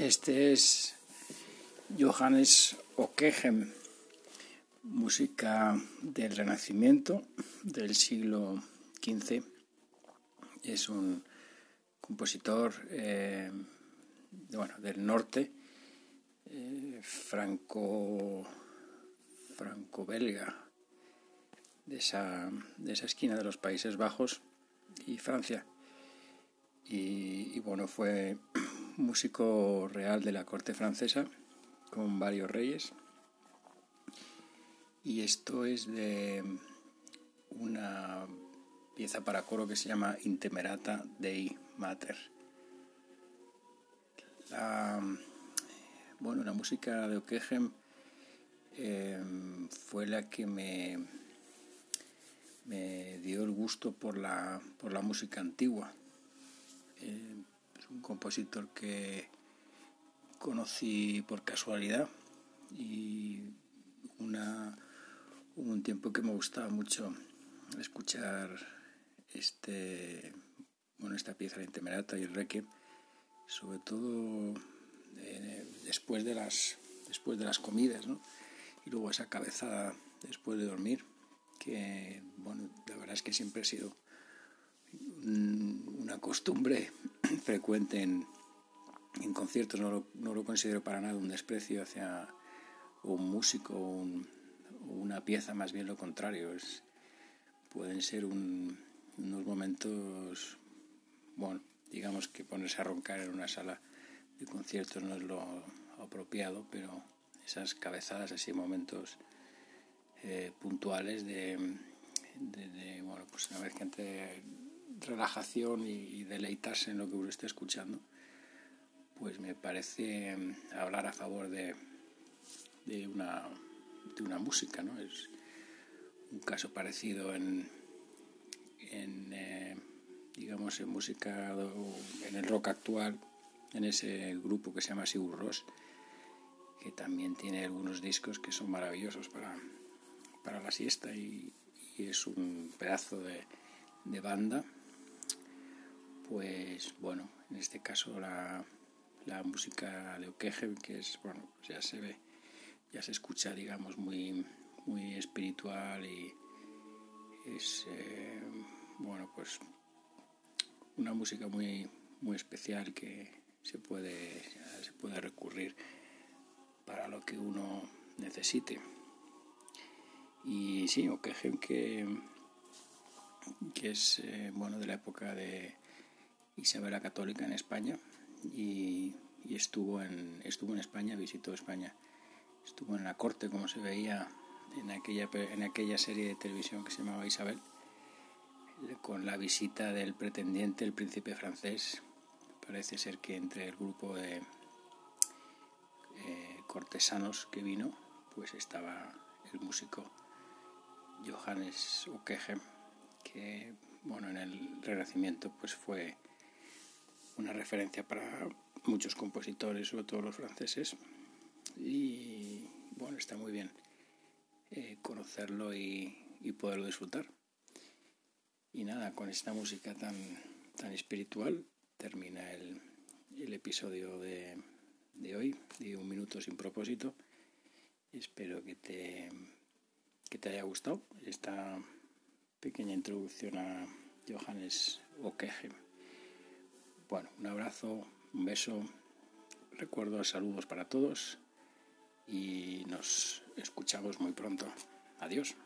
Este es Johannes Ockeghem, música del Renacimiento del siglo XV. Es un compositor eh, bueno, del norte, eh, franco, franco-belga, de esa, de esa esquina de los Países Bajos y Francia. Y, y bueno, fue músico real de la corte francesa con varios reyes. Y esto es de una pieza para coro que se llama Intemerata Dei Mater. La, bueno, la música de Ockeghem eh, fue la que me, dio el gusto por la, por la música antigua. Eh, compositor que conocí por casualidad y una, un tiempo que me gustaba mucho escuchar este, bueno, esta pieza, la Intemerata y el Requiem, sobre todo eh, después, de las, después de las comidas, ¿no? y luego esa cabezada después de dormir, que bueno, la verdad es que siempre ha sido una costumbre frecuente en, en conciertos, no lo, no lo, considero para nada un desprecio hacia un músico o una pieza, más bien lo contrario. Es, pueden ser un, unos momentos, bueno, digamos que ponerse a roncar en una sala de conciertos no es lo apropiado, pero esas cabezadas, así momentos eh, puntuales de, de, de, bueno, pues una vez que entre relajación y, deleitarse en lo que uno esté escuchando, pues me parece mm, hablar a favor de, de, una, de una música, ¿no? Es un caso parecido en, en eh, digamos, en música, en el rock actual, en ese grupo que se llama Sigur Ross, que también tiene algunos discos que son maravillosos para, para la siesta y, y es un pedazo de, de banda pues bueno, en este caso la, la música de Okeje, que es, bueno, pues ya se ve, ya se escucha, digamos, muy, muy espiritual y es, eh, bueno, pues una música muy, muy especial que se puede, se puede recurrir para lo que uno necesite. Y sí, Okeje, que, que es, eh, bueno, de la época de Isabel la Católica en España y, estuvo, en, estuvo en España, visitó España. Estuvo en la corte, como se veía en aquella, en aquella serie de televisión que se llamaba Isabel, con la visita del pretendiente, el príncipe francés. Parece ser que entre el grupo de eh, cortesanos que vino, pues estaba el músico Johannes Ockeghem, que bueno, en el Renacimiento pues fue una referencia para muchos compositores, sobre todo los franceses. Y bueno, está muy bien eh, conocerlo y, y, poderlo disfrutar. Y nada, con esta música tan, tan espiritual termina el, episodio de, de, hoy, de Un Minuto Sin Propósito. Espero que te, que te haya gustado esta pequeña introducción a Johannes Ockeghem. Bueno, un abrazo, un beso, recuerdos, saludos para todos y nos escuchamos muy pronto. Adiós.